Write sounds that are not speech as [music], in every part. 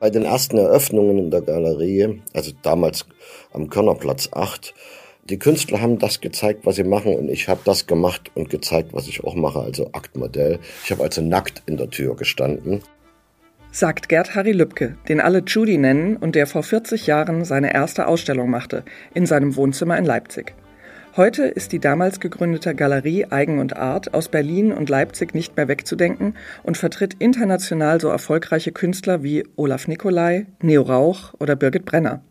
Bei den ersten Eröffnungen in der Galerie, also damals am Körnerplatz 8, die Künstler haben das gezeigt, was sie machen und ich habe das gemacht und gezeigt, was ich auch mache, also Aktmodell. Ich habe also nackt in der Tür gestanden. Sagt Gerd Harry Lübke, den alle Judy nennen und der vor 40 Jahren seine erste Ausstellung machte, in seinem Wohnzimmer in Leipzig. Heute ist die damals gegründete Galerie Eigen und Art aus Berlin und Leipzig nicht mehr wegzudenken und vertritt international so erfolgreiche Künstler wie Olaf Nicolai, Neo Rauch oder Birgit Brenner.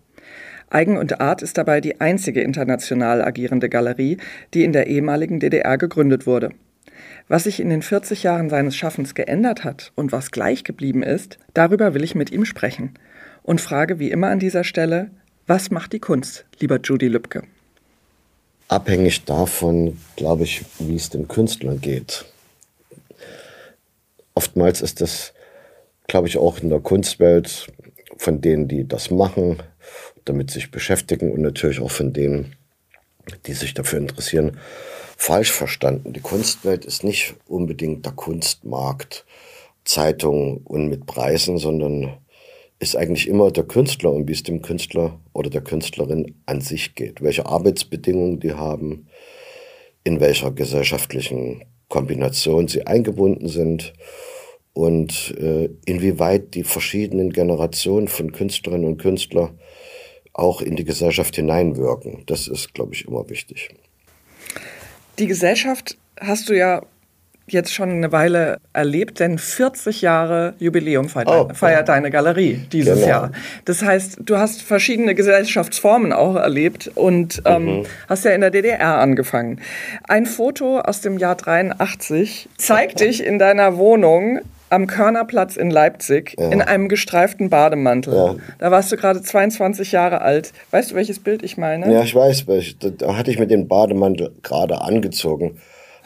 Eigen und Art ist dabei die einzige international agierende Galerie, die in der ehemaligen DDR gegründet wurde. Was sich in den 40 Jahren seines Schaffens geändert hat und was gleich geblieben ist, darüber will ich mit ihm sprechen. Und frage wie immer an dieser Stelle, was macht die Kunst, lieber Judy Lübke? Abhängig davon, glaube ich, wie es dem Künstler geht. Oftmals ist das, glaube ich, auch in der Kunstwelt von denen, die das machen, damit sich beschäftigen und natürlich auch von denen, die sich dafür interessieren, falsch verstanden. Die Kunstwelt ist nicht unbedingt der Kunstmarkt, Zeitung und mit Preisen, sondern ist eigentlich immer der Künstler und wie es dem Künstler oder der Künstlerin an sich geht. Welche Arbeitsbedingungen die haben, in welcher gesellschaftlichen Kombination sie eingebunden sind und äh, inwieweit die verschiedenen Generationen von Künstlerinnen und Künstlern auch in die Gesellschaft hineinwirken. Das ist, glaube ich, immer wichtig. Die Gesellschaft hast du ja jetzt schon eine Weile erlebt, denn 40 Jahre Jubiläum feiert, oh, feiert ja. deine Galerie dieses genau. Jahr. Das heißt, du hast verschiedene Gesellschaftsformen auch erlebt und ähm, mhm. hast ja in der DDR angefangen. Ein Foto aus dem Jahr 83 zeigt [laughs] dich in deiner Wohnung am Körnerplatz in Leipzig ja. in einem gestreiften Bademantel. Ja. Da warst du gerade 22 Jahre alt. Weißt du, welches Bild ich meine? Ja, ich weiß. Da hatte ich mir den Bademantel gerade angezogen.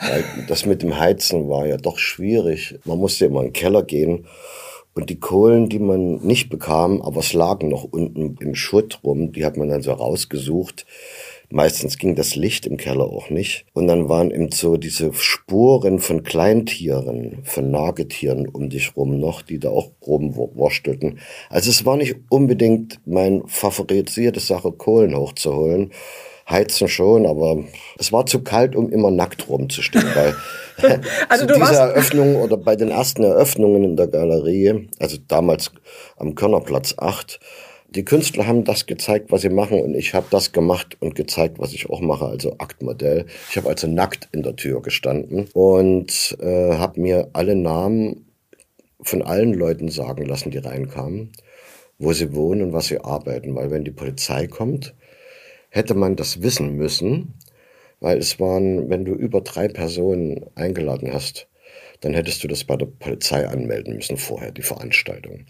Weil das mit dem Heizen war ja doch schwierig. Man musste immer in den Keller gehen. Und die Kohlen, die man nicht bekam, aber es lagen noch unten im Schutt rum, die hat man dann so rausgesucht. Meistens ging das Licht im Keller auch nicht. Und dann waren eben so diese Spuren von Kleintieren, von Nagetieren um dich rum noch, die da auch rumwurstelten. Also es war nicht unbedingt mein favorisierte Sache, Kohlen hochzuholen. Heizen schon, aber es war zu kalt, um immer nackt rumzustehen. Weil [laughs] also [laughs] zu dieser Eröffnung oder bei den ersten Eröffnungen in der Galerie, also damals am Körnerplatz 8, die Künstler haben das gezeigt, was sie machen und ich habe das gemacht und gezeigt, was ich auch mache, also Aktmodell. Ich habe also nackt in der Tür gestanden und äh, habe mir alle Namen von allen Leuten sagen lassen, die reinkamen, wo sie wohnen und was sie arbeiten, weil wenn die Polizei kommt, hätte man das wissen müssen, weil es waren, wenn du über drei Personen eingeladen hast, dann hättest du das bei der Polizei anmelden müssen vorher, die Veranstaltung.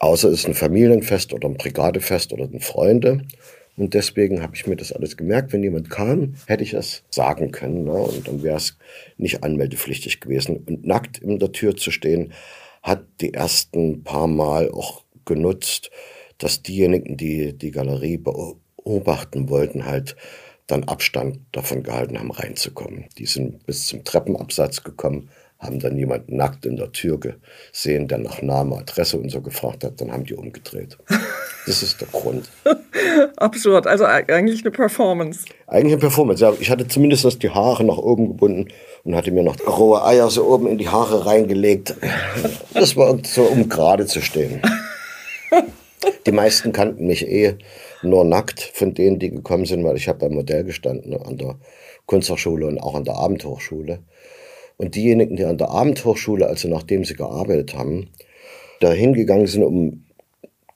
Außer es ist ein Familienfest oder ein Brigadefest oder ein Freunde. Und deswegen habe ich mir das alles gemerkt. Wenn jemand kam, hätte ich es sagen können. Ne? Und dann wäre es nicht anmeldepflichtig gewesen. Und nackt in der Tür zu stehen, hat die ersten paar Mal auch genutzt, dass diejenigen, die die Galerie beobachten wollten, halt dann Abstand davon gehalten haben, reinzukommen. Die sind bis zum Treppenabsatz gekommen, haben dann jemanden nackt in der Tür gesehen, der nach Name, Adresse und so gefragt hat, dann haben die umgedreht. [laughs] Das ist der Grund. Absurd, also eigentlich eine Performance. Eigentlich eine Performance, ja. Ich hatte zumindest die Haare nach oben gebunden und hatte mir noch rohe Eier so oben in die Haare reingelegt. Das war so, um gerade zu stehen. [laughs] Die meisten kannten mich eh nur nackt von denen, die gekommen sind, weil ich habe beim Modell gestanden an der Kunsthochschule und auch an der Abendhochschule. Und diejenigen, die an der Abendhochschule, also nachdem sie gearbeitet haben, da hingegangen sind, um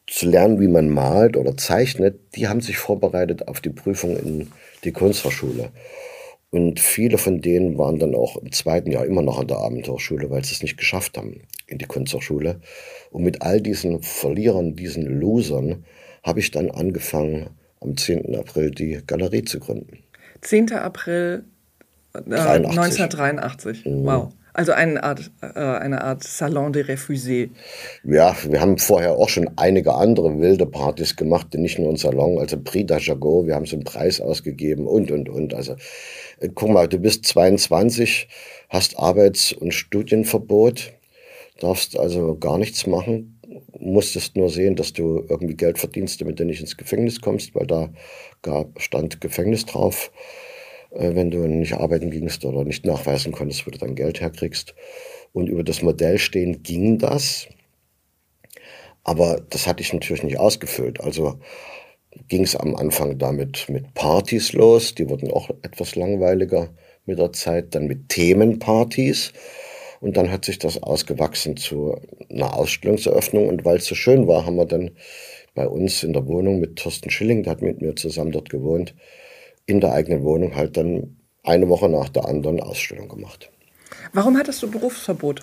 zu lernen, wie man malt oder zeichnet, die haben sich vorbereitet auf die Prüfung in die Kunsthochschule. Und viele von denen waren dann auch im zweiten Jahr immer noch an der Abendhochschule, weil sie es nicht geschafft haben in die Kunsthochschule. Und mit all diesen Verlierern, diesen Losern, habe ich dann angefangen, am 10. April die Galerie zu gründen. 10. April äh, 1983. Mhm. Wow. Also eine Art, äh, eine Art Salon de Refusés. Ja, wir haben vorher auch schon einige andere wilde Partys gemacht, nicht nur ein Salon, also Prix d'Ajago, wir haben so einen Preis ausgegeben und, und, und. Also äh, guck mal, du bist 22, hast Arbeits- und Studienverbot, darfst also gar nichts machen, musstest nur sehen, dass du irgendwie Geld verdienst, damit du nicht ins Gefängnis kommst, weil da gab, stand Gefängnis drauf, äh, wenn du nicht arbeiten gingst oder nicht nachweisen konntest, wo du dein Geld herkriegst. Und über das Modell stehen ging das. Aber das hatte ich natürlich nicht ausgefüllt. Also ging es am Anfang damit mit Partys los, die wurden auch etwas langweiliger mit der Zeit, dann mit Themenpartys. Und dann hat sich das ausgewachsen zu einer Ausstellungseröffnung. Und weil es so schön war, haben wir dann bei uns in der Wohnung mit Thorsten Schilling, der hat mit mir zusammen dort gewohnt, in der eigenen Wohnung halt dann eine Woche nach der anderen Ausstellung gemacht. Warum hattest du Berufsverbot?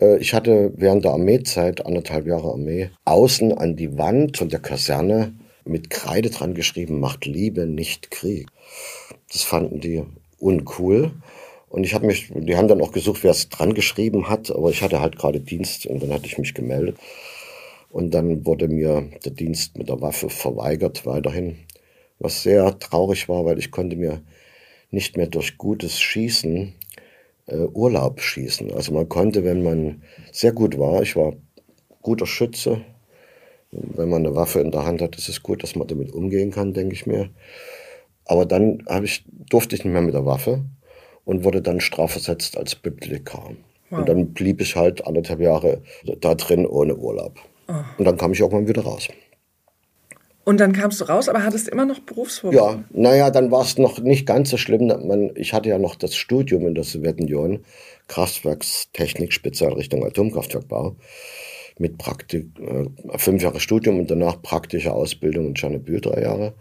Äh, ich hatte während der Armeezeit, anderthalb Jahre Armee, außen an die Wand von der Kaserne mit Kreide dran geschrieben, macht Liebe, nicht Krieg. Das fanden die uncool. Und ich habe mich, die haben dann auch gesucht, wer es dran geschrieben hat, aber ich hatte halt gerade Dienst und dann hatte ich mich gemeldet. Und dann wurde mir der Dienst mit der Waffe verweigert weiterhin, was sehr traurig war, weil ich konnte mir nicht mehr durch gutes Schießen äh, Urlaub schießen. Also man konnte, wenn man sehr gut war, ich war guter Schütze, wenn man eine Waffe in der Hand hat, ist es gut, dass man damit umgehen kann, denke ich mir. Aber dann ich, durfte ich nicht mehr mit der Waffe und wurde dann strafversetzt als Bibliothekar. Wow. Und dann blieb ich halt anderthalb Jahre da drin ohne Urlaub. Oh. Und dann kam ich irgendwann wieder raus. Und dann kamst du raus, aber hattest immer noch Berufsverbot? Ja, naja, dann war es noch nicht ganz so schlimm. Man, ich hatte ja noch das Studium in der Sowjetunion, Kraftwerkstechnik, Spezialrichtung Atomkraftwerkbau, mit Praktik, äh, fünf Jahre Studium und danach praktische Ausbildung in Tschernobyl drei Jahre.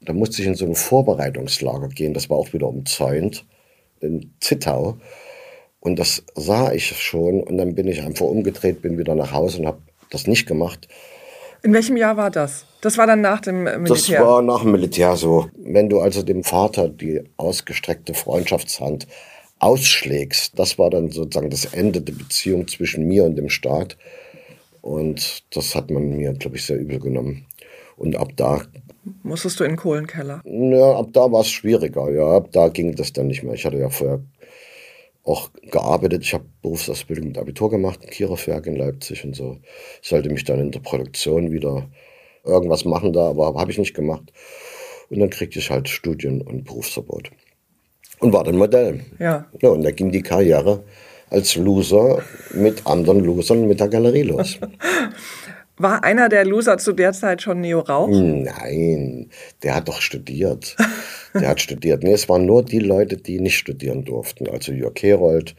Da musste ich in so ein Vorbereitungslager gehen, das war auch wieder umzäunt, in Zittau. Und das sah ich schon und dann bin ich einfach umgedreht, bin wieder nach Hause und habe das nicht gemacht in welchem Jahr war das? Das war dann nach dem Militär? Das war nach dem Militär so. Wenn du also dem Vater die ausgestreckte Freundschaftshand ausschlägst, das war dann sozusagen das Ende der Beziehung zwischen mir und dem Staat. Und das hat man mir, glaube ich, sehr übel genommen. Und ab da. Musstest du in den Kohlenkeller? Ja, ab da war es schwieriger. Ja, ab da ging das dann nicht mehr. Ich hatte ja vorher auch gearbeitet. Ich habe Berufsausbildung mit Abitur gemacht, Kiererwerk in Leipzig und so. Ich sollte mich dann in der Produktion wieder irgendwas machen da, aber habe ich nicht gemacht. Und dann kriegte ich halt Studien- und Berufsverbot. Und war dann Modell. Ja. ja. Und da ging die Karriere als Loser mit anderen Losern mit der Galerie los. [laughs] War einer der Loser zu der Zeit schon Neo Rauch? Nein, der hat doch studiert. Der hat studiert. Nee, es waren nur die Leute, die nicht studieren durften. Also Jörg Herold,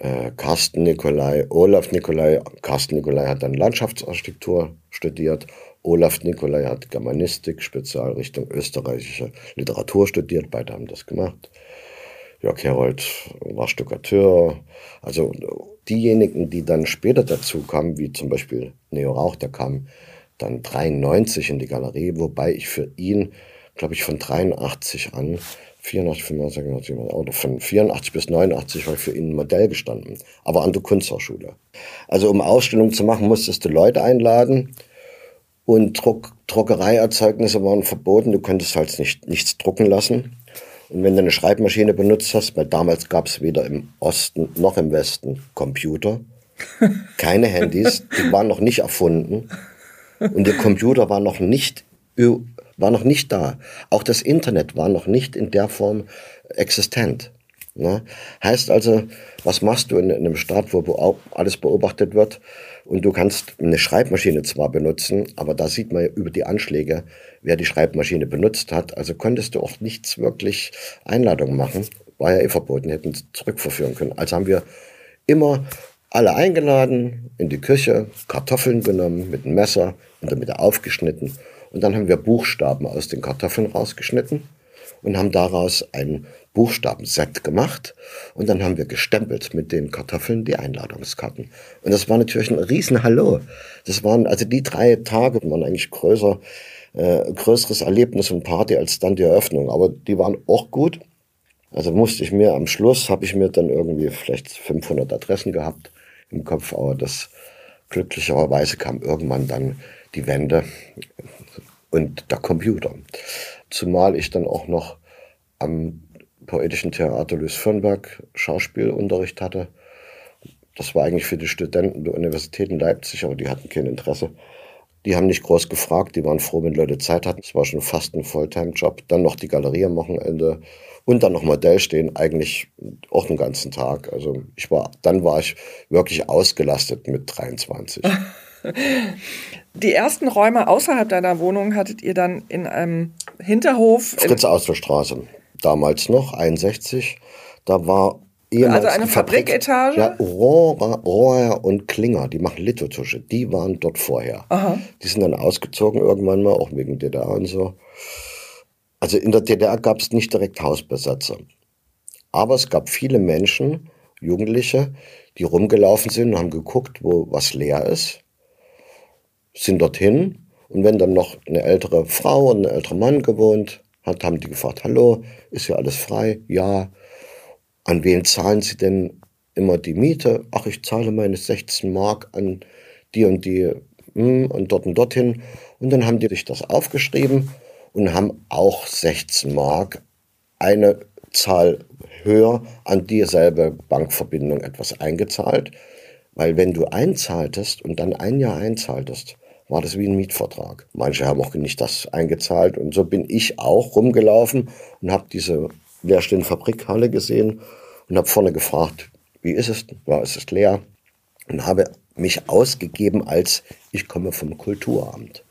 äh, Carsten Nikolai, Olaf Nikolai. Carsten Nikolai hat dann Landschaftsarchitektur studiert. Olaf Nikolai hat Germanistik, Spezialrichtung österreichische Literatur studiert. Beide haben das gemacht. Jörg Herold war Stuckateur. Also diejenigen, die dann später dazu kamen, wie zum Beispiel Neo Rauch, der kam dann 93 in die Galerie, wobei ich für ihn, glaube ich, von 83 an, 84, 85, oder von 84 bis 89 war ich für ihn ein Modell gestanden, aber an der Kunsthochschule. Also um Ausstellungen zu machen, musstest du Leute einladen und Druck, Druckereierzeugnisse waren verboten, du konntest halt nicht, nichts drucken lassen. Und wenn du eine Schreibmaschine benutzt hast, weil damals gab es weder im Osten noch im Westen Computer, [laughs] keine Handys, die waren noch nicht erfunden und der Computer war noch nicht war noch nicht da. Auch das Internet war noch nicht in der Form existent. Ne? Heißt also, was machst du in, in einem Staat, wo alles beobachtet wird? Und du kannst eine Schreibmaschine zwar benutzen, aber da sieht man über die Anschläge, wer die Schreibmaschine benutzt hat. Also konntest du auch nichts wirklich Einladungen machen. War ja eh verboten, hätten zurückverführen können. Also haben wir immer alle eingeladen in die Küche, Kartoffeln genommen mit einem Messer und damit aufgeschnitten. Und dann haben wir Buchstaben aus den Kartoffeln rausgeschnitten und haben daraus ein Buchstabenset gemacht und dann haben wir gestempelt mit den Kartoffeln die Einladungskarten. Und das war natürlich ein Riesenhallo. Das waren, also die drei Tage waren eigentlich größer, äh, größeres Erlebnis und Party als dann die Eröffnung. Aber die waren auch gut. Also musste ich mir am Schluss, habe ich mir dann irgendwie vielleicht 500 Adressen gehabt im Kopf, aber das glücklicherweise kam irgendwann dann die Wende und der Computer. Zumal ich dann auch noch am Poetischen Theater Luis Fürnberg Schauspielunterricht hatte. Das war eigentlich für die Studenten der Universität in Leipzig, aber die hatten kein Interesse. Die haben nicht groß gefragt, die waren froh, wenn Leute Zeit hatten. Es war schon fast ein Fulltime-Job. Dann noch die Galerie am Wochenende und dann noch Modell stehen, eigentlich auch den ganzen Tag. Also ich war, dann war ich wirklich ausgelastet mit 23. [laughs] [laughs] Die ersten Räume außerhalb deiner Wohnung hattet ihr dann in einem Hinterhof. Fritz Austerstraße, damals noch, 61. Da war ehemals also eine Fabriketage? Ja, Rohrer, Rohrer und Klinger, die machen Lithotusche, die waren dort vorher. Aha. Die sind dann ausgezogen irgendwann mal, auch wegen DDR und so. Also in der DDR gab es nicht direkt Hausbesetzer. Aber es gab viele Menschen, Jugendliche, die rumgelaufen sind und haben geguckt, wo was leer ist, sind dorthin und wenn dann noch eine ältere Frau und ein älterer Mann gewohnt hat, haben die gefragt, hallo, ist hier alles frei? Ja. An wen zahlen Sie denn immer die Miete? Ach, ich zahle meine 16 Mark an die und die hm, und dort und dorthin. Und dann haben die sich das aufgeschrieben und haben auch 16 Mark eine Zahl höher an dieselbe Bankverbindung etwas eingezahlt. Weil wenn du einzahltest und dann ein Jahr einzahltest, war das wie ein Mietvertrag. Manche haben auch nicht das eingezahlt und so bin ich auch rumgelaufen und habe diese leerstehende Fabrikhalle gesehen und habe vorne gefragt, wie ist es? Ja, es leer. Und habe mich ausgegeben als ich komme vom Kulturamt.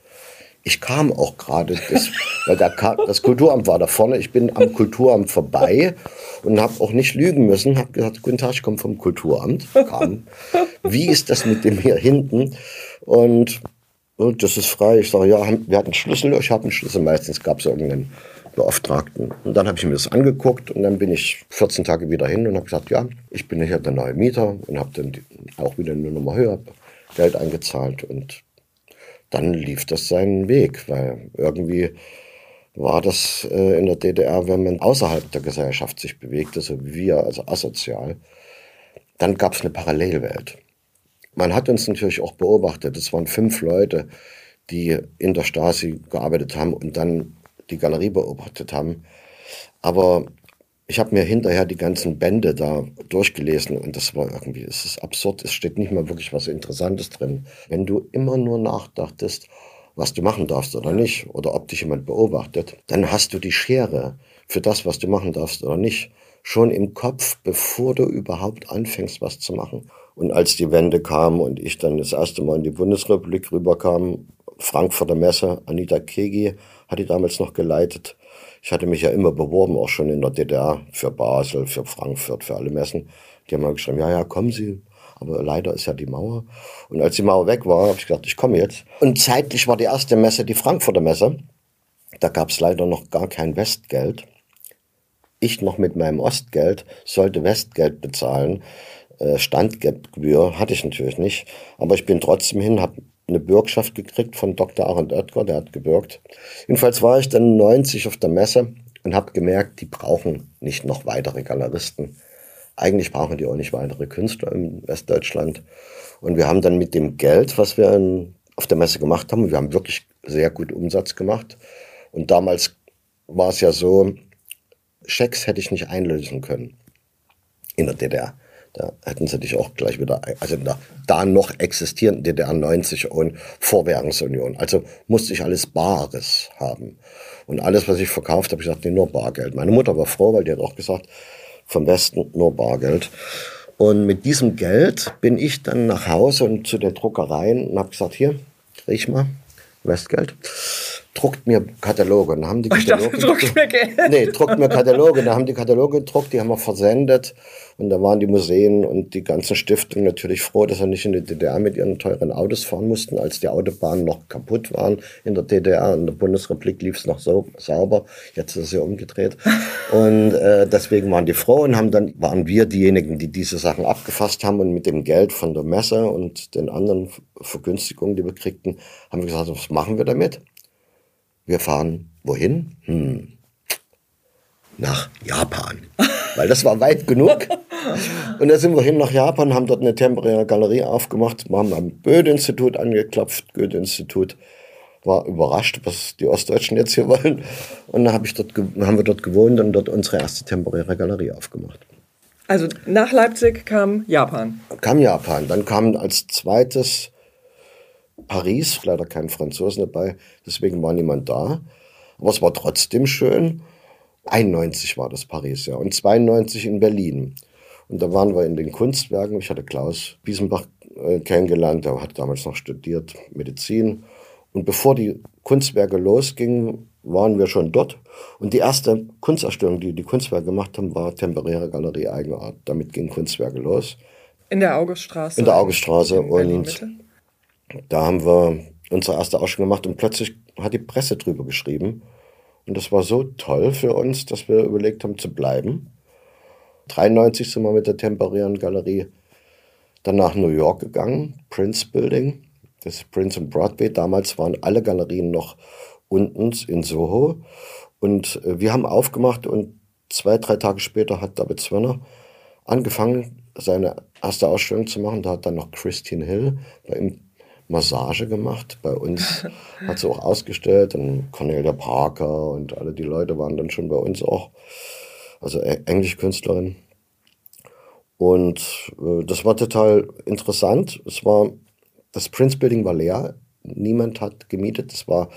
Ich kam auch gerade, [laughs] weil da das Kulturamt war da vorne. Ich bin am Kulturamt vorbei und habe auch nicht lügen müssen. Habe gesagt, guten Tag, ich komme vom Kulturamt. Kam. Wie ist das mit dem hier hinten? Und, und das ist frei. Ich sage, ja, wir hatten Schlüssel. Ich habe einen Schlüssel. Meistens gab es irgendeinen Beauftragten. Und dann habe ich mir das angeguckt und dann bin ich 14 Tage wieder hin und habe gesagt, ja, ich bin hier der neue Mieter und habe dann auch wieder eine Nummer höher Geld eingezahlt und dann lief das seinen Weg, weil irgendwie war das äh, in der DDR, wenn man außerhalb der Gesellschaft sich bewegte, so wie wir, also asozial, dann gab es eine Parallelwelt. Man hat uns natürlich auch beobachtet. Es waren fünf Leute, die in der Stasi gearbeitet haben und dann die Galerie beobachtet haben. Aber ich habe mir hinterher die ganzen Bände da durchgelesen und das war irgendwie, es ist absurd, es steht nicht mal wirklich was Interessantes drin. Wenn du immer nur nachdachtest, was du machen darfst oder nicht, oder ob dich jemand beobachtet, dann hast du die Schere für das, was du machen darfst oder nicht, schon im Kopf, bevor du überhaupt anfängst, was zu machen. Und als die Wende kam und ich dann das erste Mal in die Bundesrepublik rüberkam, Frankfurter Messe, Anita Kegi hat die damals noch geleitet. Ich hatte mich ja immer beworben, auch schon in der DDR, für Basel, für Frankfurt, für alle Messen. Die haben mal geschrieben, ja, ja, kommen Sie. Aber leider ist ja die Mauer. Und als die Mauer weg war, habe ich gedacht, ich komme jetzt. Und zeitlich war die erste Messe die Frankfurter Messe. Da gab es leider noch gar kein Westgeld. Ich noch mit meinem Ostgeld sollte Westgeld bezahlen. Äh, Standgebühr hatte ich natürlich nicht. Aber ich bin trotzdem hin, habe eine Bürgschaft gekriegt von Dr. Arend Oetker, der hat gebürgt. Jedenfalls war ich dann 90 auf der Messe und habe gemerkt, die brauchen nicht noch weitere Galeristen. Eigentlich brauchen die auch nicht weitere Künstler in Westdeutschland. Und wir haben dann mit dem Geld, was wir in, auf der Messe gemacht haben, wir haben wirklich sehr gut Umsatz gemacht. Und damals war es ja so, Schecks hätte ich nicht einlösen können in der DDR. Da hätten sie dich auch gleich wieder, also der da noch existierenden DDR 90 und Vorwährungsunion. Also musste ich alles Bares haben. Und alles, was ich verkauft habe, ich gesagt, nee, nur Bargeld. Meine Mutter war froh, weil die hat auch gesagt, vom Westen nur Bargeld. Und mit diesem Geld bin ich dann nach Hause und zu den Druckereien und habe gesagt, hier, riech mal, Westgeld druckt mir Kataloge. Und haben die Kataloge [laughs] ich dachte, druckt mir Geld. [laughs] Nee, druckt mir Kataloge. Da haben die Kataloge gedruckt, die haben wir versendet. Und da waren die Museen und die ganzen Stiftungen natürlich froh, dass sie nicht in die DDR mit ihren teuren Autos fahren mussten, als die Autobahnen noch kaputt waren in der DDR. In der Bundesrepublik lief es noch so sauber. Jetzt ist es ja umgedreht. [laughs] Und äh, deswegen waren die froh und haben dann, waren wir diejenigen, die diese Sachen abgefasst haben und mit dem Geld von der Messe und den anderen Vergünstigungen, die wir kriegten, haben wir gesagt, was machen wir damit? Wir fahren wohin? Hm. Nach Japan. [laughs] Weil das war weit genug. Und da sind wir hin nach Japan, haben dort eine temporäre Galerie aufgemacht, wir haben am Goethe-Institut angeklopft. Goethe-Institut war überrascht, was die Ostdeutschen jetzt hier [laughs] wollen. Und dann hab ich dort, haben wir dort gewohnt und dort unsere erste temporäre Galerie aufgemacht. Also nach Leipzig kam Japan. Kam Japan. Dann kam als zweites Paris, leider kein Franzosen dabei, deswegen war niemand da. Aber es war trotzdem schön. 91 war das Paris, ja. Und 92 in Berlin. Und da waren wir in den Kunstwerken. Ich hatte Klaus Biesenbach äh, kennengelernt, der hat damals noch studiert Medizin. Und bevor die Kunstwerke losgingen, waren wir schon dort. Und die erste Kunstausstellung, die die Kunstwerke gemacht haben, war Temporäre Galerie Eigenart. Damit gingen Kunstwerke los. In der Auguststraße? In der Auguststraße. Und da haben wir unsere erste Ausstellung gemacht und plötzlich hat die Presse drüber geschrieben. Und das war so toll für uns, dass wir überlegt haben zu bleiben. 93 sind wir mit der temporären Galerie dann nach New York gegangen, Prince Building, das Prince und Broadway. Damals waren alle Galerien noch unten in Soho. Und äh, wir haben aufgemacht und zwei, drei Tage später hat David Zwirner angefangen, seine erste Ausstellung zu machen. Da hat dann noch Christine Hill bei ihm Massage gemacht. Bei uns [laughs] hat sie auch ausgestellt. Und Cornelia Parker und alle die Leute waren dann schon bei uns auch also e-, Englischkünstlerin. Und äh, das war total interessant. Es war, das Prince Building war leer. Niemand hat gemietet. Es war,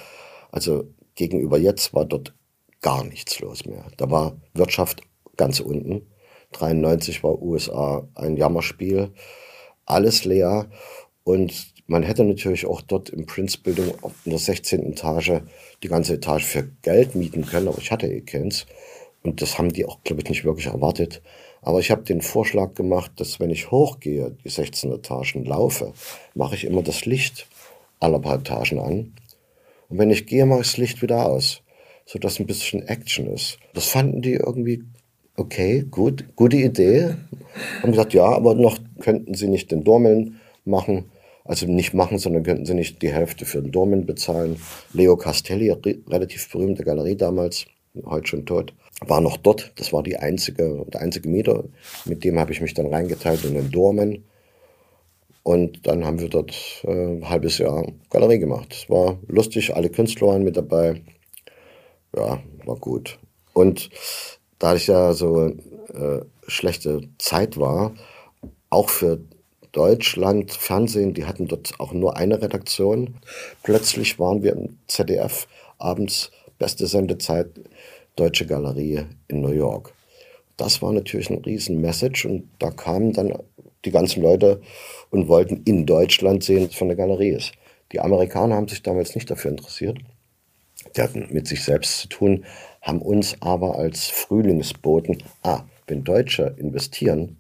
also gegenüber jetzt war dort gar nichts los mehr. Da war Wirtschaft ganz unten. 93 war USA ein Jammerspiel. Alles leer. Und man hätte natürlich auch dort im Prince Building in der 16. Etage die ganze Etage für Geld mieten können, aber ich hatte eh keins. Und das haben die auch, glaube ich, nicht wirklich erwartet. Aber ich habe den Vorschlag gemacht, dass wenn ich hochgehe, die 16 Etagen laufe, mache ich immer das Licht aller paar Etagen an. Und wenn ich gehe, mache ich das Licht wieder aus, sodass ein bisschen Action ist. Das fanden die irgendwie okay, gut, gute Idee. Haben gesagt, ja, aber noch könnten sie nicht den Dormeln machen. Also nicht machen, sondern könnten sie nicht die Hälfte für den Dormen bezahlen. Leo Castelli, relativ berühmte Galerie damals, heute schon tot, war noch dort. Das war die einzige, der einzige Mieter. Mit dem habe ich mich dann reingeteilt in den Dormen. Und dann haben wir dort äh, ein halbes Jahr Galerie gemacht. Es war lustig, alle Künstler waren mit dabei. Ja, war gut. Und da ich ja so äh, schlechte Zeit war, auch für Deutschland Fernsehen, die hatten dort auch nur eine Redaktion. Plötzlich waren wir im ZDF abends beste Sendezeit Deutsche Galerie in New York. Das war natürlich ein riesen Message und da kamen dann die ganzen Leute und wollten in Deutschland sehen, was von der Galerie ist. Die Amerikaner haben sich damals nicht dafür interessiert. Die hatten mit sich selbst zu tun, haben uns aber als Frühlingsboten, ah, wenn Deutsche investieren,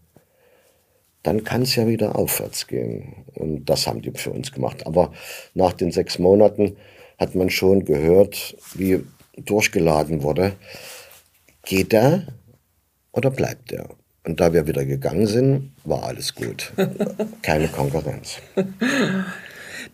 dann kann es ja wieder aufwärts gehen. Und das haben die für uns gemacht. Aber nach den sechs Monaten hat man schon gehört, wie durchgeladen wurde, geht er oder bleibt er? Und da wir wieder gegangen sind, war alles gut. [laughs] Keine Konkurrenz.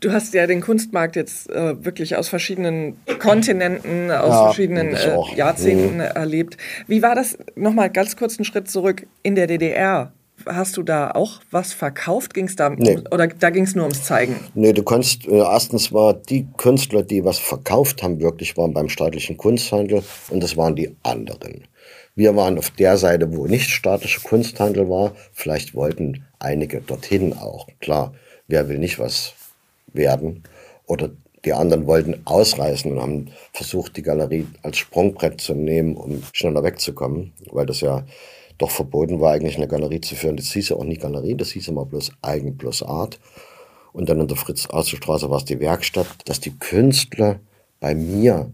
Du hast ja den Kunstmarkt jetzt äh, wirklich aus verschiedenen Kontinenten, aus ja, verschiedenen äh, Jahrzehnten mhm. erlebt. Wie war das, nochmal ganz kurz einen Schritt zurück, in der DDR? Hast du da auch was verkauft? Ging's da nee. oder da ging es nur ums Zeigen? Nee, du kannst äh, erstens war die Künstler, die was verkauft haben, wirklich waren beim staatlichen Kunsthandel und das waren die anderen. Wir waren auf der Seite, wo nicht staatlicher Kunsthandel war. Vielleicht wollten einige dorthin auch. Klar, wer will nicht was werden? Oder die anderen wollten ausreißen und haben versucht, die Galerie als Sprungbrett zu nehmen, um schneller wegzukommen, weil das ja doch verboten war, eigentlich eine Galerie zu führen. Das hieß ja auch nicht Galerie, das hieß immer bloß Eigen plus Art. Und dann in der Fritz-Außer-Straße war es die Werkstatt, dass die Künstler bei mir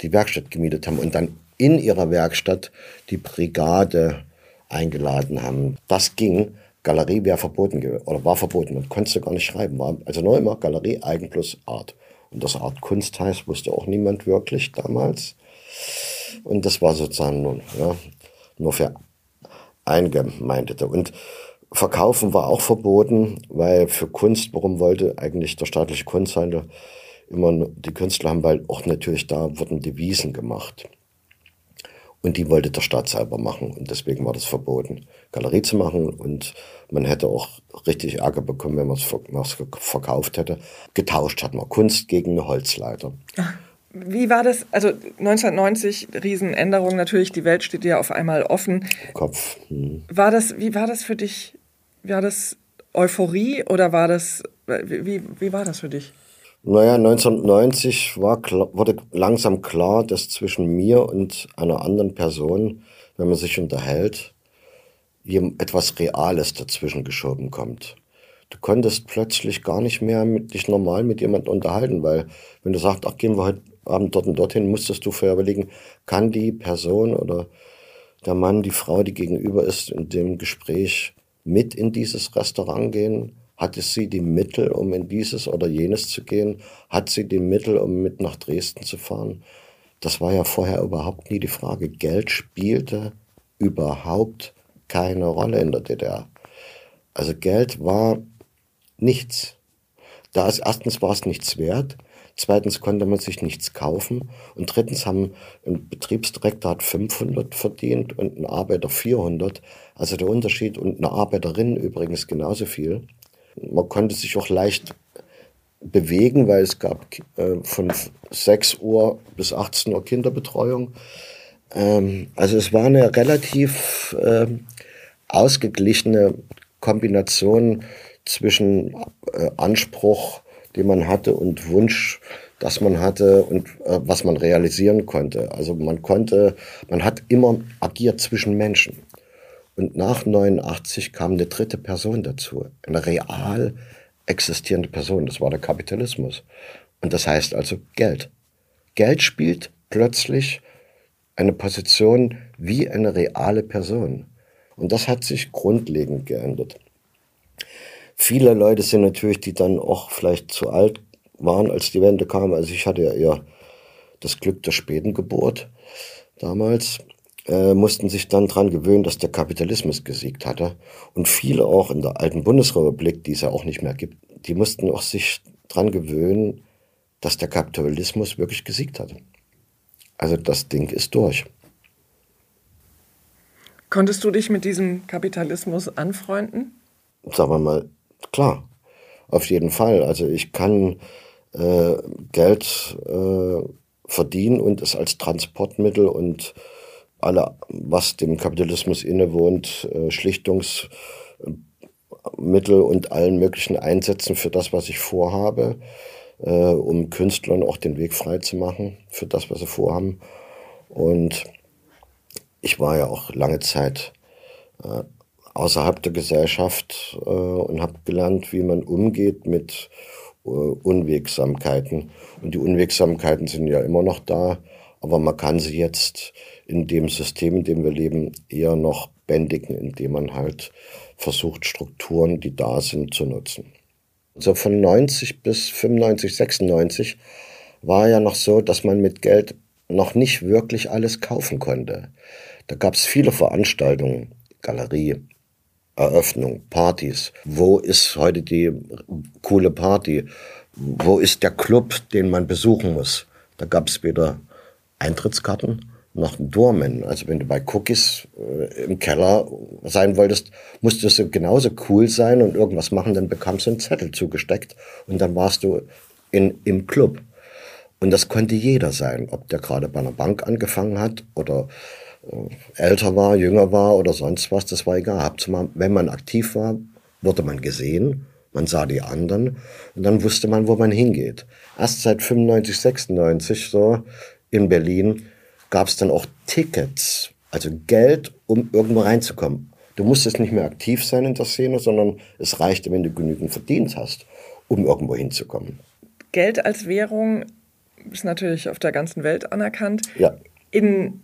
die Werkstatt gemietet haben und dann in ihrer Werkstatt die Brigade eingeladen haben. Das ging. Galerie wäre verboten oder war verboten. Man konnte gar nicht schreiben. War also nur immer Galerie, Eigen plus Art. Und das Art Kunst heißt, wusste auch niemand wirklich damals. Und das war sozusagen nun, ja, nur für eingemeindete. Und Verkaufen war auch verboten, weil für Kunst, warum wollte eigentlich der staatliche Kunsthandel immer die Künstler haben, weil auch natürlich da wurden Devisen gemacht. Und die wollte der Staat selber machen. Und deswegen war das verboten, Galerie zu machen. Und man hätte auch richtig Ärger bekommen, wenn man es verkauft hätte. Getauscht hat man Kunst gegen eine Holzleiter. Wie war das? Also 1990, Riesenänderung natürlich, die Welt steht dir auf einmal offen. Kopf. Hm. War das, wie war das für dich? War das Euphorie oder war das, wie, wie war das für dich? Naja, 1990 war, wurde langsam klar, dass zwischen mir und einer anderen Person, wenn man sich unterhält, etwas Reales dazwischen geschoben kommt. Du konntest plötzlich gar nicht mehr mit, dich normal mit jemandem unterhalten, weil wenn du sagst, ach, gehen wir heute Abend dort und dorthin, musstest du vorher überlegen, kann die Person oder der Mann, die Frau, die gegenüber ist, in dem Gespräch mit in dieses Restaurant gehen? Hatte sie die Mittel, um in dieses oder jenes zu gehen? Hat sie die Mittel, um mit nach Dresden zu fahren? Das war ja vorher überhaupt nie die Frage. Geld spielte überhaupt keine Rolle in der DDR. Also Geld war nichts. Da ist, erstens war es nichts wert, zweitens konnte man sich nichts kaufen und drittens haben ein Betriebsdirektor hat 500 verdient und ein Arbeiter 400. Also der Unterschied und eine Arbeiterin übrigens genauso viel. Man konnte sich auch leicht bewegen, weil es gab äh, von 6 Uhr bis 18 Uhr Kinderbetreuung. Ähm, also es war eine relativ äh, ausgeglichene Kombination zwischen äh, Anspruch, den man hatte und Wunsch, das man hatte und äh, was man realisieren konnte. Also man konnte, man hat immer agiert zwischen Menschen. Und nach 89 kam eine dritte Person dazu, eine real existierende Person. Das war der Kapitalismus. Und das heißt also Geld. Geld spielt plötzlich eine Position wie eine reale Person. Und das hat sich grundlegend geändert. Viele Leute sind natürlich, die dann auch vielleicht zu alt waren, als die Wende kam. Also ich hatte ja eher das Glück der späten Geburt damals äh, mussten sich dann dran gewöhnen, dass der Kapitalismus gesiegt hatte. Und viele auch in der alten Bundesrepublik, die es ja auch nicht mehr gibt, die mussten auch sich dran gewöhnen, dass der Kapitalismus wirklich gesiegt hatte. Also das Ding ist durch. Konntest du dich mit diesem Kapitalismus anfreunden? Sagen wir mal, klar, auf jeden Fall. Also ich kann äh, Geld äh, verdienen und es als Transportmittel und alle, was dem Kapitalismus innewohnt, äh, Schlichtungsmittel und allen möglichen Einsätzen für das, was ich vorhabe, äh, um Künstlern auch den Weg frei zu machen für das, was sie vorhaben. Und ich war ja auch lange Zeit äh, außerhalb der Gesellschaft äh, und habe gelernt, wie man umgeht mit äh, Unwegsamkeiten. Und die Unwegsamkeiten sind ja immer noch da, aber man kann sie jetzt in dem System, in dem wir leben, eher noch bändigen, indem man halt versucht, Strukturen, die da sind, zu nutzen. Also von 90 bis 95, 96 war ja noch so, dass man mit Geld noch nicht wirklich alles kaufen konnte. Da gab es viele Veranstaltungen, Galerie, Eröffnung, Partys. Wo ist heute die coole Party? Wo ist der Club, den man besuchen muss? Da gab es weder Eintrittskarten noch Doorman. Also wenn du bei Cookies äh, im Keller sein wolltest, musstest du genauso cool sein und irgendwas machen, dann bekamst du einen Zettel zugesteckt und dann warst du in, im Club. Und das konnte jeder sein, ob der gerade bei einer Bank angefangen hat oder älter war, jünger war oder sonst was, das war egal. Wenn man aktiv war, wurde man gesehen, man sah die anderen und dann wusste man, wo man hingeht. Erst seit 95, 96 so in Berlin gab es dann auch Tickets, also Geld, um irgendwo reinzukommen. Du musstest nicht mehr aktiv sein in der Szene, sondern es reichte, wenn du genügend verdient hast, um irgendwo hinzukommen. Geld als Währung ist natürlich auf der ganzen Welt anerkannt. Ja. In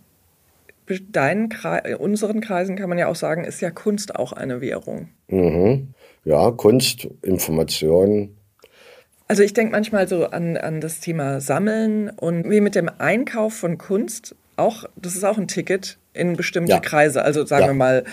deinen Kre unseren Kreisen kann man ja auch sagen, ist ja Kunst auch eine Währung. Mhm. Ja, Kunst, Information, also ich denke manchmal so an, an das Thema Sammeln und wie mit dem Einkauf von Kunst. Auch, das ist auch ein Ticket in bestimmte ja. Kreise. Also sagen ja. wir mal.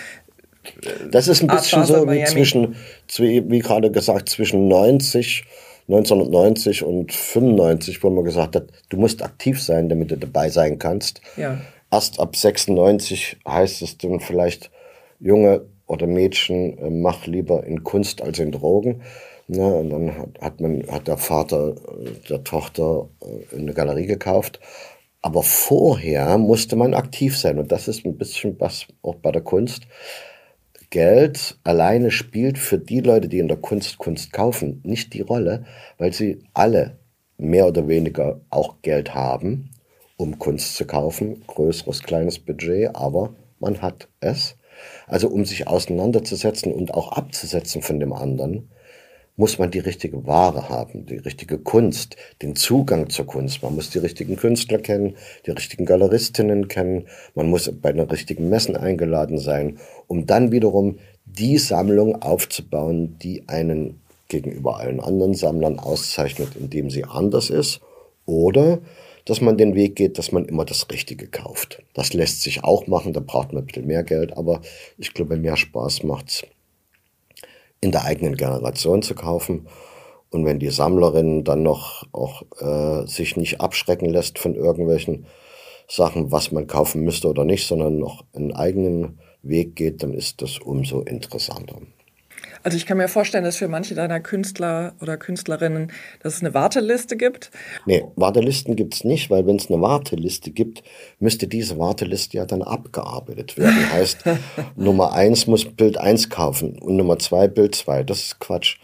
Das ist ein bisschen so wie zwischen, wie gerade gesagt, zwischen 90, 1990 und 95, wo man gesagt hat, du musst aktiv sein, damit du dabei sein kannst. Ja. Erst ab 96 heißt es dann vielleicht, Junge oder Mädchen, äh, mach lieber in Kunst als in Drogen. Ne, und dann hat, hat, man, hat der Vater äh, der Tochter äh, eine Galerie gekauft. Aber vorher musste man aktiv sein. Und das ist ein bisschen was auch bei der Kunst. Geld alleine spielt für die Leute, die in der Kunst Kunst kaufen, nicht die Rolle, weil sie alle mehr oder weniger auch Geld haben, um Kunst zu kaufen. Größeres, kleines Budget, aber man hat es. Also um sich auseinanderzusetzen und auch abzusetzen von dem anderen, muss man die richtige Ware haben, die richtige Kunst, den Zugang zur Kunst. Man muss die richtigen Künstler kennen, die richtigen Galeristinnen kennen. Man muss bei den richtigen Messen eingeladen sein, um dann wiederum die Sammlung aufzubauen, die einen gegenüber allen anderen Sammlern auszeichnet, indem sie anders ist. Oder dass man den Weg geht, dass man immer das Richtige kauft. Das lässt sich auch machen, da braucht man ein bisschen mehr Geld, aber ich glaube, mehr Spaß macht's in der eigenen Generation zu kaufen. Und wenn die Sammlerin dann noch auch äh, sich nicht abschrecken lässt von irgendwelchen Sachen, was man kaufen müsste oder nicht, sondern noch einen eigenen Weg geht, dann ist das umso interessanter. Also ich kann mir vorstellen, dass für manche deiner Künstler oder Künstlerinnen, dass es eine Warteliste gibt. Nee, Wartelisten gibt es nicht, weil wenn es eine Warteliste gibt, müsste diese Warteliste ja dann abgearbeitet werden. heißt, [laughs] Nummer eins muss Bild eins kaufen und Nummer zwei Bild zwei. Das ist Quatsch.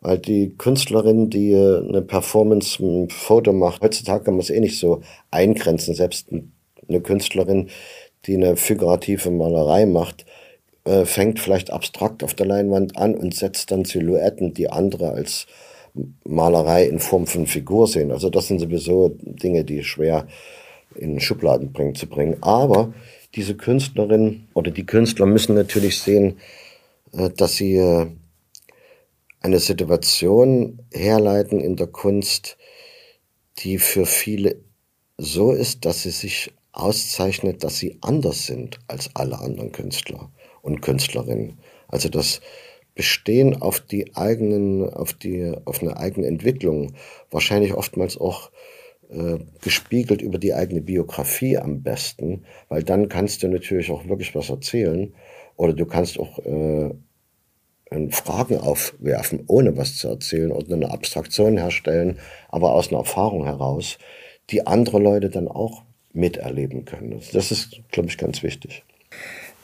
Weil die Künstlerin, die eine Performance, ein Foto macht, heutzutage kann man es eh nicht so eingrenzen. Selbst eine Künstlerin, die eine figurative Malerei macht, äh, fängt vielleicht abstrakt auf der Leinwand an und setzt dann Silhouetten, die andere als Malerei in Form von Figur sehen. Also das sind sowieso Dinge, die schwer in Schubladen bringen, zu bringen. Aber diese Künstlerin oder die Künstler müssen natürlich sehen, äh, dass sie äh, eine Situation herleiten in der Kunst, die für viele so ist, dass sie sich auszeichnet, dass sie anders sind als alle anderen Künstler und Künstlerinnen. Also das Bestehen auf die eigenen, auf die, auf eine eigene Entwicklung, wahrscheinlich oftmals auch äh, gespiegelt über die eigene Biografie am besten, weil dann kannst du natürlich auch wirklich was erzählen oder du kannst auch äh, Fragen aufwerfen, ohne was zu erzählen oder eine Abstraktion herstellen, aber aus einer Erfahrung heraus, die andere Leute dann auch miterleben können. Das ist, glaube ich, ganz wichtig.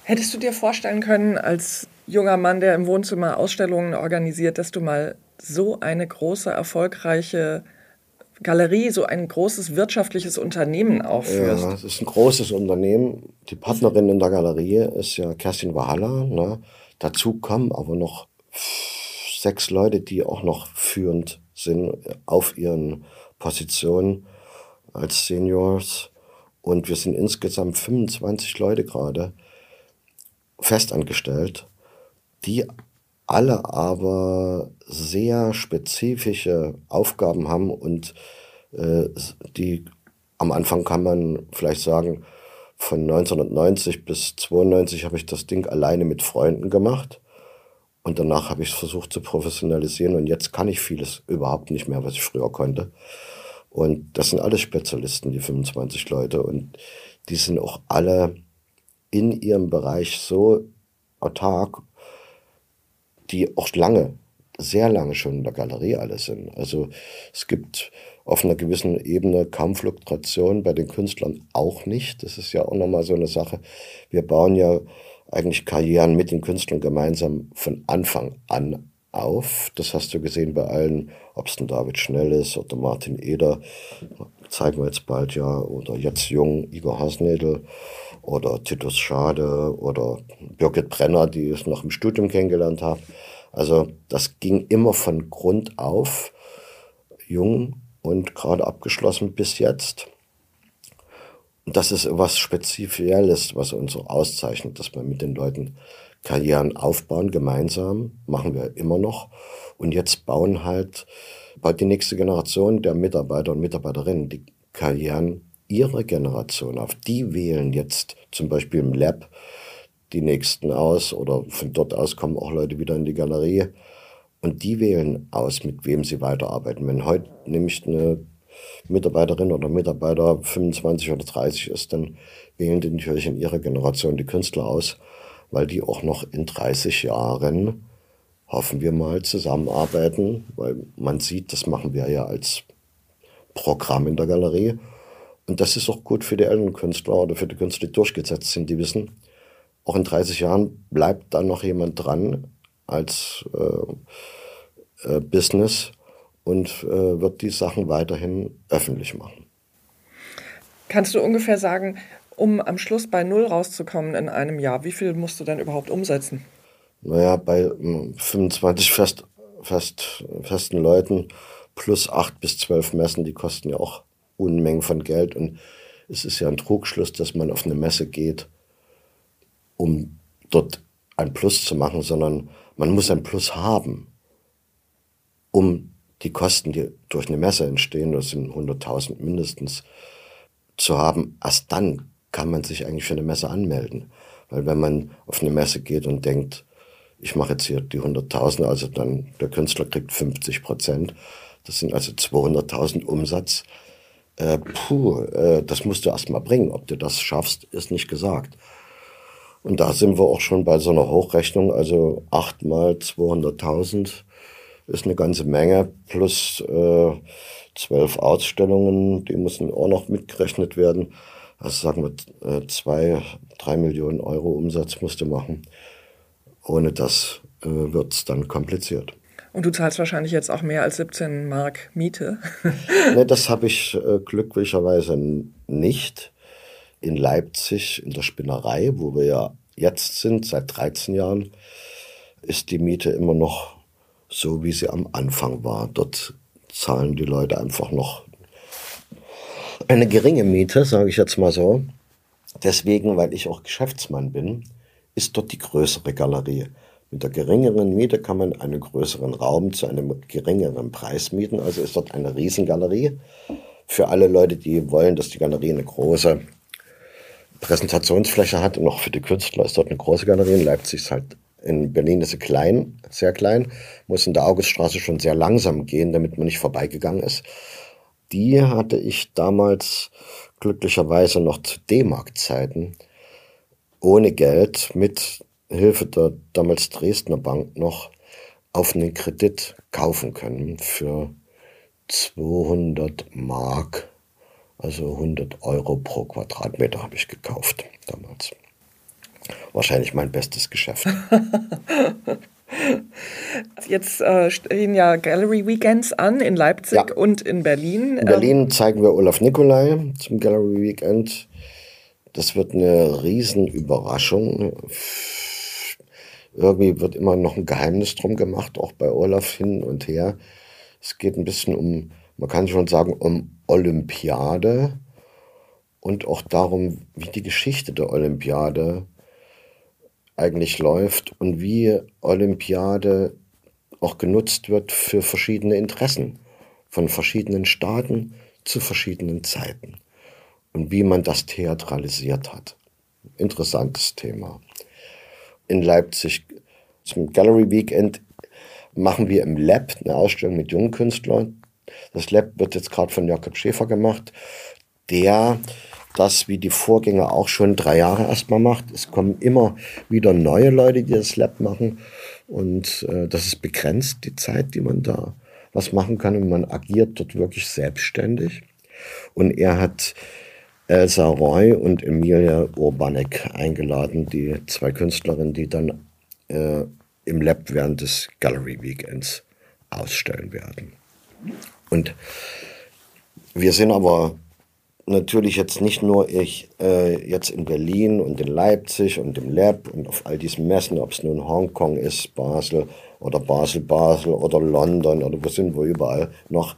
Hättest du dir vorstellen können, als junger Mann, der im Wohnzimmer Ausstellungen organisiert, dass du mal so eine große, erfolgreiche Galerie, so ein großes wirtschaftliches Unternehmen aufführst? Ja, es ist ein großes Unternehmen. Die Partnerin in der Galerie ist ja Kerstin Wahala. Ne? Dazu kommen aber noch sechs Leute, die auch noch führend sind auf ihren Positionen als Seniors. Und wir sind insgesamt 25 Leute gerade festangestellt, die alle aber sehr spezifische Aufgaben haben und äh, die am Anfang kann man vielleicht sagen, von 1990 bis 92 habe ich das Ding alleine mit Freunden gemacht. Und danach habe ich es versucht zu professionalisieren und jetzt kann ich vieles überhaupt nicht mehr, was ich früher konnte. Und das sind alles Spezialisten, die 25 Leute. Und die sind auch alle in ihrem Bereich so autark, die auch lange, sehr lange schon in der Galerie alle sind. Also es gibt auf einer gewissen Ebene kaum Fluktuation, bei den Künstlern auch nicht. Das ist ja auch nochmal so eine Sache. Wir bauen ja eigentlich Karrieren mit den Künstlern gemeinsam von Anfang an auf. Das hast du gesehen bei allen, ob es ein David Schnell ist oder Martin Eder, zeigen wir jetzt bald ja, oder jetzt jung Igor Hasnedel oder Titus Schade oder Birgit Brenner, die ich noch im Studium kennengelernt habe. Also das ging immer von Grund auf, jung und gerade abgeschlossen bis jetzt. Und das ist was Spezielles, was uns so auszeichnet, dass wir mit den Leuten Karrieren aufbauen, gemeinsam, machen wir immer noch. Und jetzt bauen halt bei die nächste Generation der Mitarbeiter und Mitarbeiterinnen die Karrieren ihre Generation auf. Die wählen jetzt zum Beispiel im Lab die nächsten aus oder von dort aus kommen auch Leute wieder in die Galerie und die wählen aus, mit wem sie weiterarbeiten. Wenn heute nämlich eine Mitarbeiterin oder Mitarbeiter 25 oder 30 ist, dann wählen die natürlich in ihrer Generation die Künstler aus, weil die auch noch in 30 Jahren hoffen wir mal, zusammenarbeiten, weil man sieht, das machen wir ja als Programm in der Galerie. Und das ist auch gut für die älteren Künstler oder für die Künstler, die durchgesetzt sind, die wissen, auch in 30 Jahren bleibt da noch jemand dran als äh, äh, Business und äh, wird die Sachen weiterhin öffentlich machen. Kannst du ungefähr sagen, um am Schluss bei Null rauszukommen in einem Jahr, wie viel musst du dann überhaupt umsetzen? Naja, bei 25 hm, fest, fest, festen Leuten plus acht bis zwölf Messen, die kosten ja auch Unmengen von Geld. Und es ist ja ein Trugschluss, dass man auf eine Messe geht, um dort ein Plus zu machen, sondern man muss ein Plus haben, um die Kosten, die durch eine Messe entstehen, das sind 100.000 mindestens, zu haben. Erst dann kann man sich eigentlich für eine Messe anmelden. Weil wenn man auf eine Messe geht und denkt, ich mache jetzt hier die 100.000, also dann der Künstler kriegt 50 Prozent, das sind also 200.000 Umsatz. Äh, puh, äh, das musst du erst mal bringen. Ob du das schaffst, ist nicht gesagt. Und da sind wir auch schon bei so einer Hochrechnung, also 8 mal 200.000 ist eine ganze Menge, plus äh, 12 Ausstellungen, die müssen auch noch mitgerechnet werden. Also sagen wir, äh, zwei, drei Millionen Euro Umsatz musst du machen. Ohne das äh, wird es dann kompliziert. Und du zahlst wahrscheinlich jetzt auch mehr als 17 Mark Miete. [laughs] nee, das habe ich äh, glücklicherweise nicht. In Leipzig, in der Spinnerei, wo wir ja jetzt sind, seit 13 Jahren, ist die Miete immer noch so, wie sie am Anfang war. Dort zahlen die Leute einfach noch eine geringe Miete, sage ich jetzt mal so. Deswegen, weil ich auch Geschäftsmann bin, ist dort die größere Galerie. Mit der geringeren Miete kann man einen größeren Raum zu einem geringeren Preis mieten. Also ist dort eine Riesengalerie. Für alle Leute, die wollen, dass die Galerie eine große Präsentationsfläche hat und auch für die Künstler ist dort eine große Galerie. In Leipzig ist halt, in Berlin ist sie klein, sehr klein. Muss in der Auguststraße schon sehr langsam gehen, damit man nicht vorbeigegangen ist. Die hatte ich damals glücklicherweise noch zu D-Mark-Zeiten ohne Geld mit Hilfe der damals Dresdner Bank noch auf einen Kredit kaufen können für 200 Mark, also 100 Euro pro Quadratmeter habe ich gekauft damals. Wahrscheinlich mein bestes Geschäft. [laughs] Jetzt äh, stehen ja Gallery Weekends an in Leipzig ja. und in Berlin. In Berlin zeigen wir Olaf Nikolai zum Gallery Weekend. Das wird eine Riesenüberraschung irgendwie wird immer noch ein Geheimnis drum gemacht, auch bei Olaf hin und her. Es geht ein bisschen um, man kann schon sagen, um Olympiade und auch darum, wie die Geschichte der Olympiade eigentlich läuft und wie Olympiade auch genutzt wird für verschiedene Interessen von verschiedenen Staaten zu verschiedenen Zeiten und wie man das theatralisiert hat. Interessantes Thema in Leipzig. Zum Gallery Weekend machen wir im Lab eine Ausstellung mit jungen Künstlern. Das Lab wird jetzt gerade von Jakob Schäfer gemacht, der das wie die Vorgänger auch schon drei Jahre erstmal macht. Es kommen immer wieder neue Leute, die das Lab machen. Und äh, das ist begrenzt, die Zeit, die man da was machen kann. Und man agiert dort wirklich selbstständig. Und er hat Elsa Roy und Emilia Urbanek eingeladen, die zwei Künstlerinnen, die dann äh, im Lab während des Gallery Weekends ausstellen werden. Und wir sind aber natürlich jetzt nicht nur ich äh, jetzt in Berlin und in Leipzig und im Lab und auf all diesen Messen, ob es nun Hongkong ist, Basel oder Basel, Basel oder London oder wo sind wir überall noch.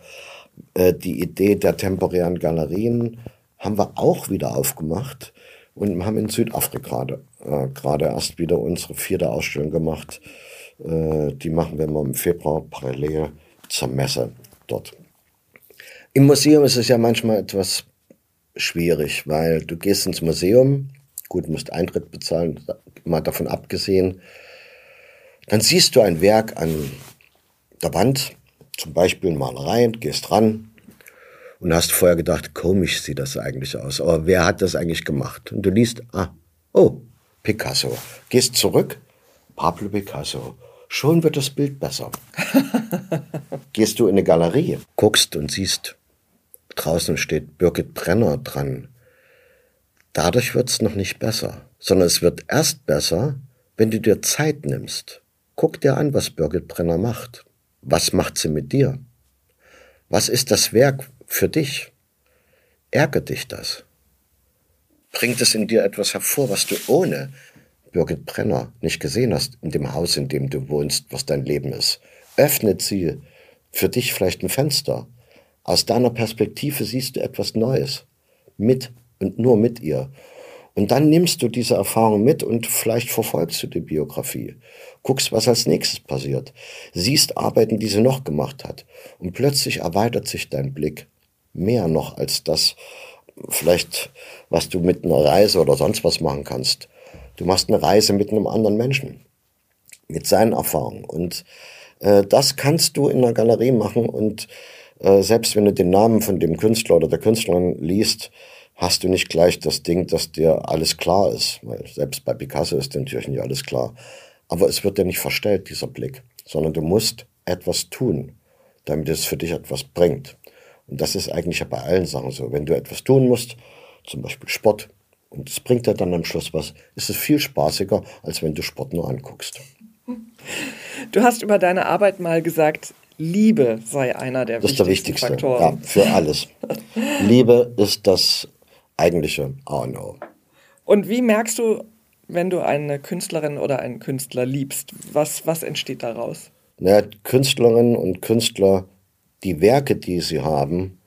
Äh, die Idee der temporären Galerien haben wir auch wieder aufgemacht und haben in Südafrika äh, gerade erst wieder unsere vierte Ausstellung gemacht. Äh, die machen wir mal im Februar parallel zur Messe dort. Im Museum ist es ja manchmal etwas schwierig, weil du gehst ins Museum, gut, musst Eintritt bezahlen, mal davon abgesehen. Dann siehst du ein Werk an der Wand, zum Beispiel Malerei, gehst ran, und hast vorher gedacht, komisch sieht das eigentlich aus. Aber wer hat das eigentlich gemacht? Und du liest, ah, oh, Picasso. Gehst zurück, Pablo Picasso. Schon wird das Bild besser. [laughs] Gehst du in eine Galerie, guckst und siehst, draußen steht Birgit Brenner dran. Dadurch wird es noch nicht besser, sondern es wird erst besser, wenn du dir Zeit nimmst. Guck dir an, was Birgit Brenner macht. Was macht sie mit dir? Was ist das Werk für dich? Ärgert dich das? Bringt es in dir etwas hervor, was du ohne Birgit Brenner nicht gesehen hast, in dem Haus, in dem du wohnst, was dein Leben ist? Öffnet sie für dich vielleicht ein Fenster? Aus deiner Perspektive siehst du etwas Neues. Mit und nur mit ihr. Und dann nimmst du diese Erfahrung mit und vielleicht verfolgst du die Biografie. Guckst, was als nächstes passiert. Siehst Arbeiten, die sie noch gemacht hat. Und plötzlich erweitert sich dein Blick. Mehr noch als das, vielleicht, was du mit einer Reise oder sonst was machen kannst. Du machst eine Reise mit einem anderen Menschen. Mit seinen Erfahrungen. Und äh, das kannst du in einer Galerie machen. Und äh, selbst wenn du den Namen von dem Künstler oder der Künstlerin liest, hast du nicht gleich das Ding, dass dir alles klar ist. Weil selbst bei Picasso ist natürlich nicht alles klar. Aber es wird dir nicht verstellt, dieser Blick, sondern du musst etwas tun, damit es für dich etwas bringt. Und das ist eigentlich ja bei allen Sachen so. Wenn du etwas tun musst, zum Beispiel Sport, und es bringt dir dann am Schluss was, ist es viel spaßiger, als wenn du Sport nur anguckst. Du hast über deine Arbeit mal gesagt, Liebe sei einer der das wichtigsten ist der wichtigste, Faktoren. Ja, für alles. Liebe ist das eigentliche A und O. Und wie merkst du, wenn du eine Künstlerin oder einen Künstler liebst? Was, was entsteht daraus? Naja, Künstlerinnen und Künstler, die Werke, die sie haben,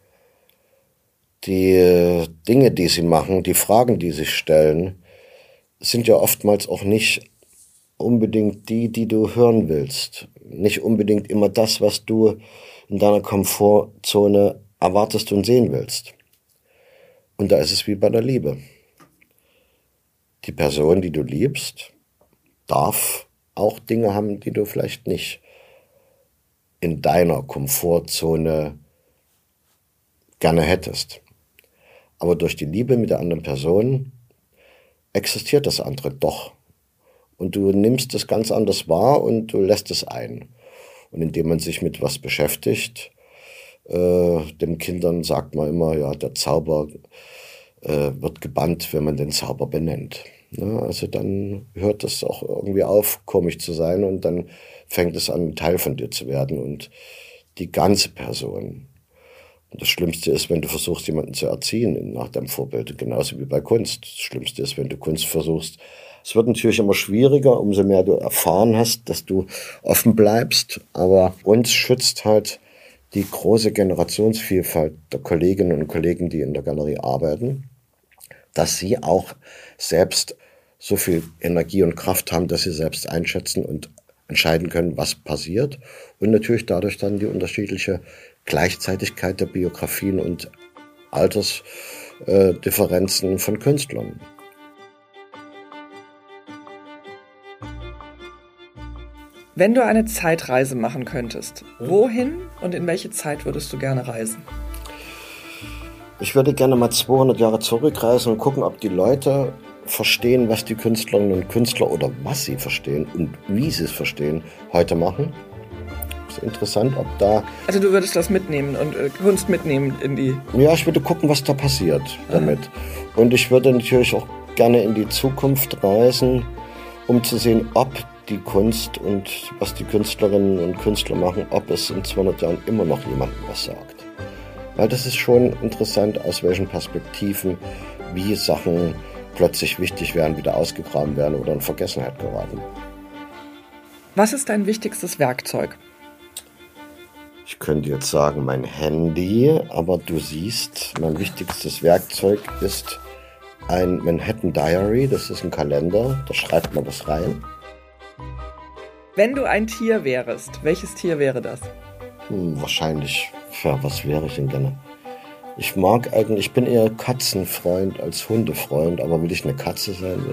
die Dinge, die sie machen, die Fragen, die sie stellen, sind ja oftmals auch nicht unbedingt die, die du hören willst. Nicht unbedingt immer das, was du in deiner Komfortzone erwartest und sehen willst. Und da ist es wie bei der Liebe. Die Person, die du liebst, darf auch Dinge haben, die du vielleicht nicht in deiner Komfortzone gerne hättest. Aber durch die Liebe mit der anderen Person existiert das andere doch. Und du nimmst es ganz anders wahr und du lässt es ein. Und indem man sich mit was beschäftigt, äh, den Kindern sagt man immer, ja, der Zauber äh, wird gebannt, wenn man den Zauber benennt. Ja, also dann hört das auch irgendwie auf, komisch zu sein und dann fängt es an, Teil von dir zu werden und die ganze Person. Und das Schlimmste ist, wenn du versuchst, jemanden zu erziehen nach deinem Vorbild, genauso wie bei Kunst. Das Schlimmste ist, wenn du Kunst versuchst. Es wird natürlich immer schwieriger, umso mehr du erfahren hast, dass du offen bleibst. Aber uns schützt halt die große Generationsvielfalt der Kolleginnen und Kollegen, die in der Galerie arbeiten, dass sie auch selbst so viel Energie und Kraft haben, dass sie selbst einschätzen und entscheiden können, was passiert und natürlich dadurch dann die unterschiedliche Gleichzeitigkeit der Biografien und Altersdifferenzen von Künstlern. Wenn du eine Zeitreise machen könntest, wohin und in welche Zeit würdest du gerne reisen? Ich würde gerne mal 200 Jahre zurückreisen und gucken, ob die Leute verstehen, was die Künstlerinnen und Künstler oder was sie verstehen und wie sie es verstehen, heute machen. Ist interessant, ob da. Also du würdest das mitnehmen und äh, Kunst mitnehmen in die. Ja, ich würde gucken, was da passiert damit. Aha. Und ich würde natürlich auch gerne in die Zukunft reisen, um zu sehen, ob die Kunst und was die Künstlerinnen und Künstler machen, ob es in 200 Jahren immer noch jemandem was sagt. Weil das ist schon interessant, aus welchen Perspektiven, wie Sachen plötzlich wichtig werden, wieder ausgegraben werden oder in Vergessenheit geraten. Was ist dein wichtigstes Werkzeug? Ich könnte jetzt sagen mein Handy, aber du siehst, mein wichtigstes Werkzeug ist ein Manhattan Diary. Das ist ein Kalender, da schreibt man was rein. Wenn du ein Tier wärst, welches Tier wäre das? Hm, wahrscheinlich, ja, was wäre ich denn gerne? Ich mag eigentlich, ich bin eher Katzenfreund als Hundefreund, aber will ich eine Katze sein?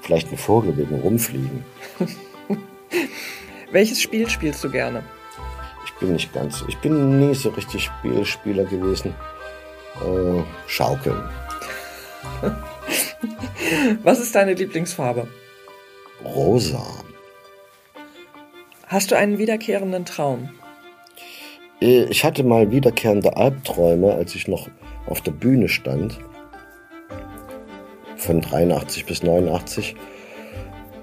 Vielleicht ein Vogel wegen rumfliegen. [laughs] Welches Spiel spielst du gerne? Ich bin nicht ganz, ich bin nie so richtig Spielspieler gewesen. Äh, Schaukeln. [laughs] Was ist deine Lieblingsfarbe? Rosa. Hast du einen wiederkehrenden Traum? Äh, ich hatte mal wiederkehrende Albträume, als ich noch auf der Bühne stand. Von 83 bis 89.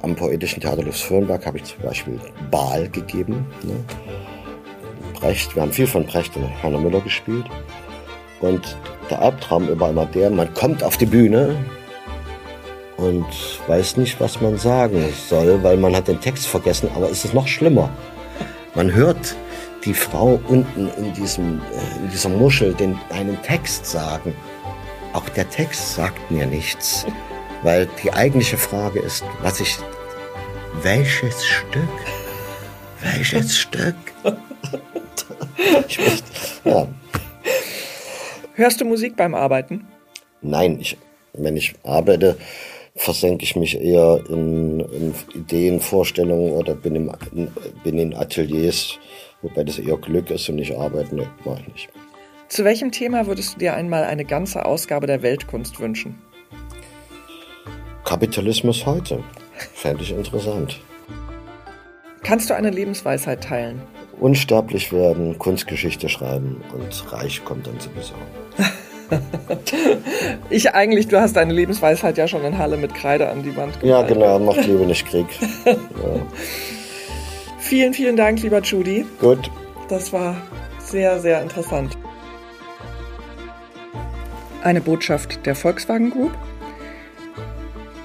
Am Poetischen Theater Lufs-Föhrenberg habe ich zum Beispiel Baal gegeben. Ne? Brecht, wir haben viel von Brecht und Heiner Müller gespielt. Und der Albtraum über immer der, man kommt auf die Bühne und weiß nicht, was man sagen soll, weil man hat den Text vergessen, aber es ist noch schlimmer. Man hört die Frau unten in, diesem, äh, in dieser Muschel den, einen Text sagen. Auch der Text sagt mir nichts, [laughs] weil die eigentliche Frage ist, was ich, welches Stück? Welches [laughs] Stück? möchte, ja. Hörst du Musik beim Arbeiten? Nein, ich, wenn ich arbeite, versenke ich mich eher in, in Ideen, Vorstellungen oder bin, im, bin in Ateliers, wobei das eher Glück ist und nicht Arbeiten, ne, mache ich nicht. Zu welchem Thema würdest du dir einmal eine ganze Ausgabe der Weltkunst wünschen? Kapitalismus heute. Fände ich interessant. Kannst du eine Lebensweisheit teilen? Unsterblich werden, Kunstgeschichte schreiben und reich kommt dann sowieso. [laughs] ich eigentlich, du hast deine Lebensweisheit ja schon in Halle mit Kreide an die Wand gemalt. Ja, genau, macht Liebe nicht Krieg. [laughs] Ja. Vielen, vielen Dank, lieber Judy. Gut. Das war sehr, sehr interessant. Eine Botschaft der Volkswagen Group.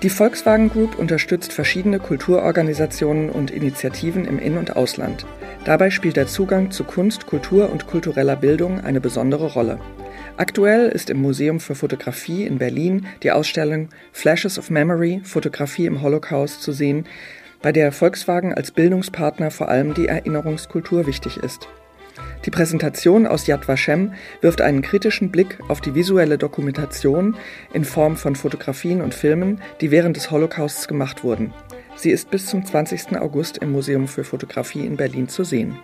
Die Volkswagen Group unterstützt verschiedene Kulturorganisationen und Initiativen im In- und Ausland. Dabei spielt der Zugang zu Kunst, Kultur und kultureller Bildung eine besondere Rolle. Aktuell ist im Museum für Fotografie in Berlin die Ausstellung Flashes of Memory Fotografie im Holocaust zu sehen, bei der Volkswagen als Bildungspartner vor allem die Erinnerungskultur wichtig ist. Die Präsentation aus Yad Vashem wirft einen kritischen Blick auf die visuelle Dokumentation in Form von Fotografien und Filmen, die während des Holocausts gemacht wurden. Sie ist bis zum 20. August im Museum für Fotografie in Berlin zu sehen.